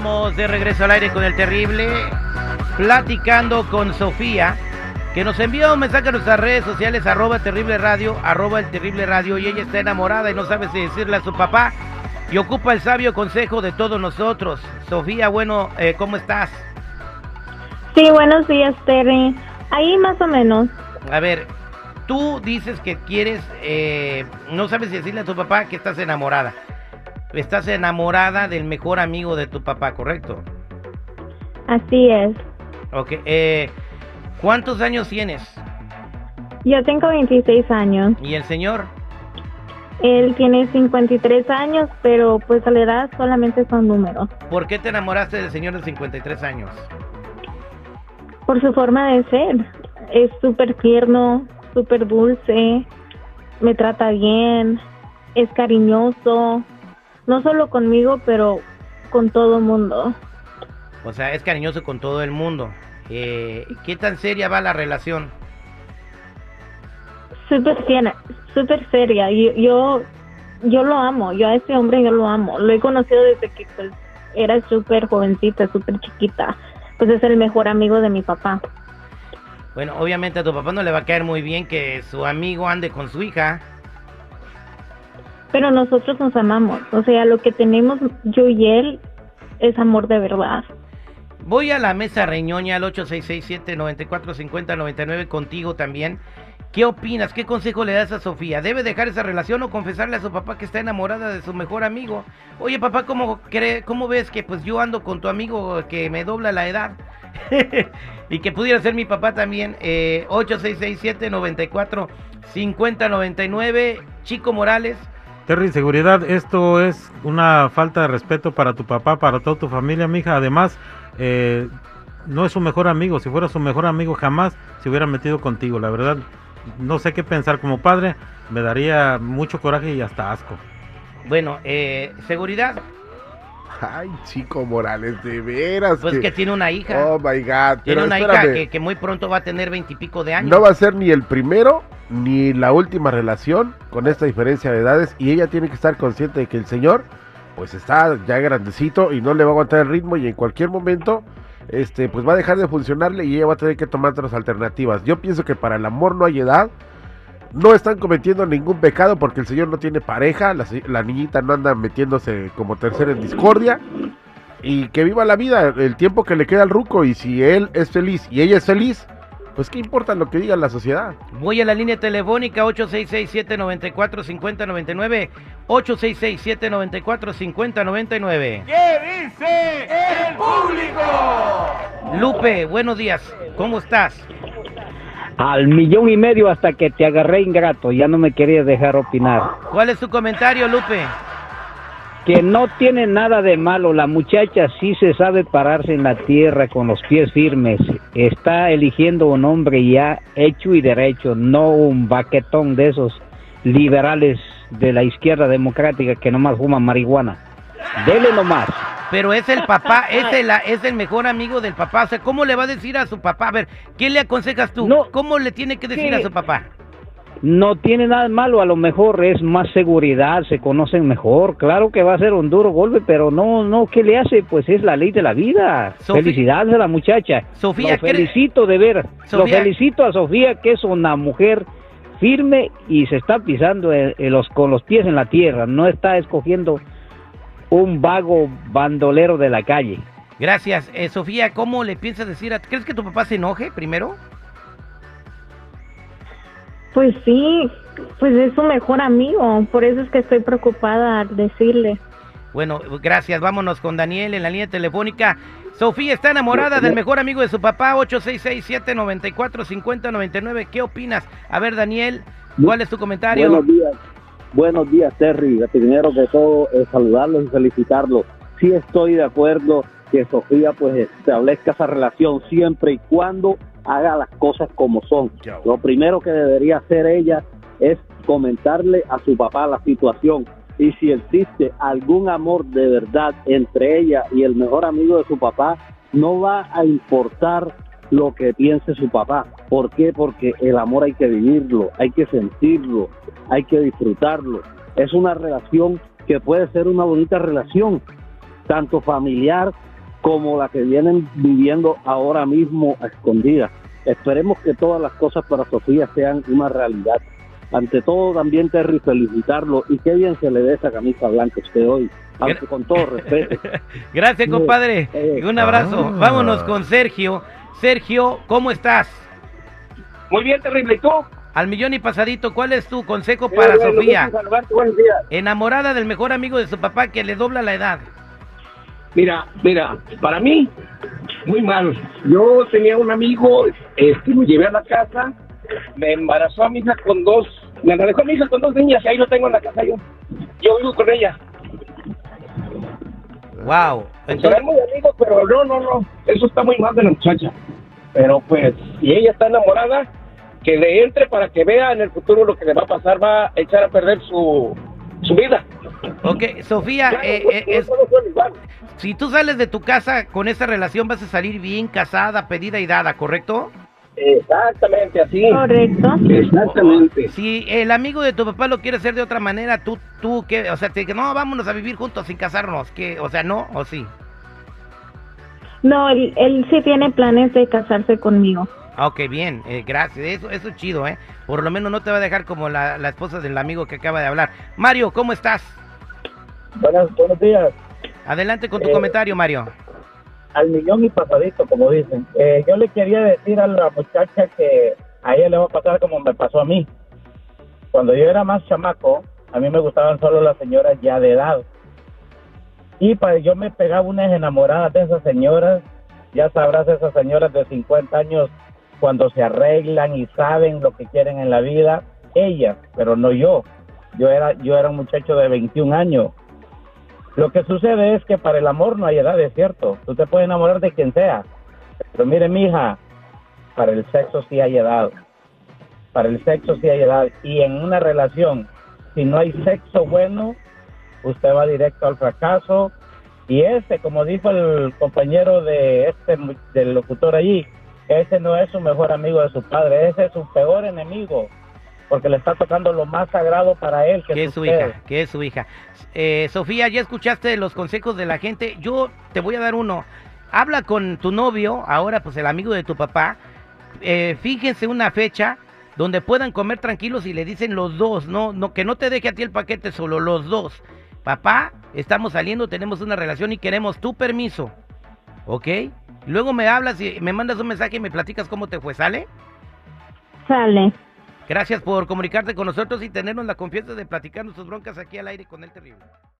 Estamos de regreso al aire con el terrible, platicando con Sofía, que nos envió un mensaje a nuestras redes sociales, arroba terrible radio, arroba el terrible radio, y ella está enamorada y no sabe si decirle a su papá, y ocupa el sabio consejo de todos nosotros. Sofía, bueno, eh, ¿cómo estás? Sí, buenos días, Terry. Ahí más o menos. A ver, tú dices que quieres, eh, no sabes si decirle a tu papá que estás enamorada. Estás enamorada del mejor amigo de tu papá, ¿correcto? Así es. Ok, eh, ¿cuántos años tienes? Yo tengo 26 años. ¿Y el señor? Él tiene 53 años, pero pues a la edad solamente son números. ¿Por qué te enamoraste del señor de 53 años? Por su forma de ser. Es súper tierno, súper dulce, me trata bien, es cariñoso, no solo conmigo, pero con todo el mundo. O sea, es cariñoso con todo el mundo. Eh, ¿Qué tan seria va la relación? Súper seria, súper seria. Yo, yo, yo lo amo, yo a ese hombre yo lo amo. Lo he conocido desde que pues era súper jovencita, súper chiquita. Pues es el mejor amigo de mi papá. Bueno, obviamente a tu papá no le va a caer muy bien que su amigo ande con su hija. Pero nosotros nos amamos. O sea, lo que tenemos yo y él es amor de verdad. Voy a la mesa reñoña al 8667-945099 contigo también. ¿Qué opinas? ¿Qué consejo le das a Sofía? ¿Debe dejar esa relación o confesarle a su papá que está enamorada de su mejor amigo? Oye, papá, ¿cómo, cree, cómo ves que pues yo ando con tu amigo que me dobla la edad? y que pudiera ser mi papá también. Eh, 8667-945099. Chico Morales. Terry, seguridad, esto es una falta de respeto para tu papá, para toda tu familia, mija. Además, eh, no es su mejor amigo. Si fuera su mejor amigo, jamás se hubiera metido contigo. La verdad, no sé qué pensar como padre. Me daría mucho coraje y hasta asco. Bueno, eh, seguridad. Ay, chico Morales, de veras. Pues que, tiene una hija. Oh my God. Tiene una hija que, que, muy pronto va a tener veintipico de años. No va a ser ni el primero ni la última relación con esta diferencia de edades. Y ella tiene que estar consciente de que el señor, pues está ya grandecito y no le va a aguantar el ritmo. Y en cualquier momento, este, pues va a dejar de funcionarle y ella va a tener que tomar otras alternativas. Yo pienso que para el amor no hay edad. No están cometiendo ningún pecado porque el señor no tiene pareja, la, la, niñita no anda metiéndose como tercera en discordia. Y que viva la vida, el tiempo que le queda al ruco. Y si él es feliz y ella es feliz, pues qué importa lo que diga la sociedad. Voy a la línea telefónica 866-794-5099. 866-794-5099. ¿Qué dice el público? Lupe, buenos días. ¿Cómo estás? Al millón y medio hasta que te agarré ingrato, ya no me querías dejar opinar. ¿Cuál es tu comentario, Lupe? Que no tiene nada de malo, la muchacha sí se sabe pararse en la tierra con los pies firmes, está eligiendo un hombre ya hecho y derecho, no un baquetón de esos liberales de la izquierda democrática que nomás fuman marihuana. Dele nomás. Pero es el papá, es el, es el mejor amigo del papá. O sea, ¿cómo le va a decir a su papá? A ver, ¿qué le aconsejas tú? No, ¿Cómo le tiene que decir a su papá? No tiene nada de malo, a lo mejor es más seguridad, se conocen mejor. Claro que va a ser un duro golpe, pero no, no, ¿qué le hace? Pues es la ley de la vida. Sofía- Felicidades a la muchacha. Sofía, Lo ¿qué- felicito de ver. Lo felicito a Sofía, que es una mujer firme y se está pisando los, con los pies en la tierra. No está escogiendo un vago bandolero de la calle. Gracias. Eh, Sofía, ¿cómo le piensas decir a... ¿Crees que tu papá se enoje primero? Pues sí, pues es su mejor amigo. Por eso es que estoy preocupada al decirle. Bueno, gracias. Vámonos con Daniel en la línea telefónica. Sofía está enamorada del mejor amigo de su papá, 866-794-5099. ¿Qué opinas? A ver, Daniel, ¿cuál es tu comentario? Buenos días, buenos días Terry. Primero que todo, eh, saludarlos y felicitarlos. Sí estoy de acuerdo que Sofía pues establezca esa relación siempre y cuando haga las cosas como son. Lo primero que debería hacer ella es comentarle a su papá la situación y si existe algún amor de verdad entre ella y el mejor amigo de su papá, no va a importar lo que piense su papá. ¿Por qué? Porque el amor hay que vivirlo, hay que sentirlo, hay que disfrutarlo. Es una relación que puede ser una bonita relación, tanto familiar como la que vienen viviendo ahora mismo a escondidas. Esperemos que todas las cosas para Sofía sean una realidad. Ante todo, también Terry, felicitarlo y qué bien se le ve esa camisa blanca a usted hoy, aunque con todo respeto. Gracias, compadre. Eh, Un abrazo. Ah. Vámonos con Sergio. Sergio, ¿cómo estás? Muy bien, terrible. ¿Y tú? Al millón y pasadito, ¿cuál es tu consejo para Eh, bueno, Sofía? Enamorada del mejor amigo de su papá que le dobla la edad. Mira, mira, para mí, muy mal. Yo tenía un amigo, este, me llevé a la casa, me embarazó a mi hija con dos, me embarazó a mi hija con dos niñas y ahí lo tengo en la casa yo. Yo vivo con ella. Wow. Muy amigos, pero no, no, no. Eso está muy mal de la muchacha. Pero pues, si ella está enamorada, que le entre para que vea en el futuro lo que le va a pasar, va a echar a perder su, su vida. ok, Sofía, Claro, eh, pues, eh, es- si tú sales de tu casa con esa relación vas a salir bien casada, pedida y dada, ¿correcto? Exactamente así. Correcto. Exactamente. Si el amigo de tu papá lo quiere hacer de otra manera, tú, tú, ¿qué? O sea, te dice, no, vámonos a vivir juntos sin casarnos, ¿qué? O sea, ¿no? ¿O sí? No, él, él sí tiene planes de casarse conmigo. Ah, ok, bien, eh, gracias. Eso, eso es chido, ¿eh? Por lo menos no te va a dejar como la, la esposa del amigo que acaba de hablar. Mario, ¿cómo estás? Buenas, buenos días. Adelante con tu Eh, comentario, Mario. Al millón y pasadito, como dicen. Eh, yo le quería decir a la muchacha que a ella le va a pasar como me pasó a mí. Cuando yo era más chamaco, a mí me gustaban solo las señoras ya de edad. Y para yo me pegaba unas enamoradas de esas señoras. Ya sabrás, esas señoras de 50 años, cuando se arreglan y saben lo que quieren en la vida, ellas, pero no yo. Yo era, yo era un muchacho de 21 años. Lo que sucede es que para el amor no hay edad, es cierto. Tú te puedes enamorar de quien sea. Pero mire, mija, para el sexo sí hay edad. Para el sexo sí hay edad. Y en una relación, si no hay sexo bueno, usted va directo al fracaso. Y ese, como dijo el compañero de este del locutor allí, ese no es su mejor amigo de su padre, ese es su peor enemigo, porque le está tocando lo más sagrado para él, que que es su hija, que es su hija. Eh, Sofía, ya escuchaste los consejos de la gente. Yo te voy a dar uno. Habla con tu novio, ahora pues el amigo de tu papá. Eh, fíjense una fecha donde puedan comer tranquilos y le dicen los dos, no, no, que no te deje a ti el paquete, solo los dos. Papá, estamos saliendo, tenemos una relación y queremos tu permiso. ¿Ok? Luego me hablas y me mandas un mensaje y me platicas cómo te fue, ¿sale? Sale. Gracias por comunicarte con nosotros y tenernos la confianza de platicar nuestras broncas aquí al aire con el terrible.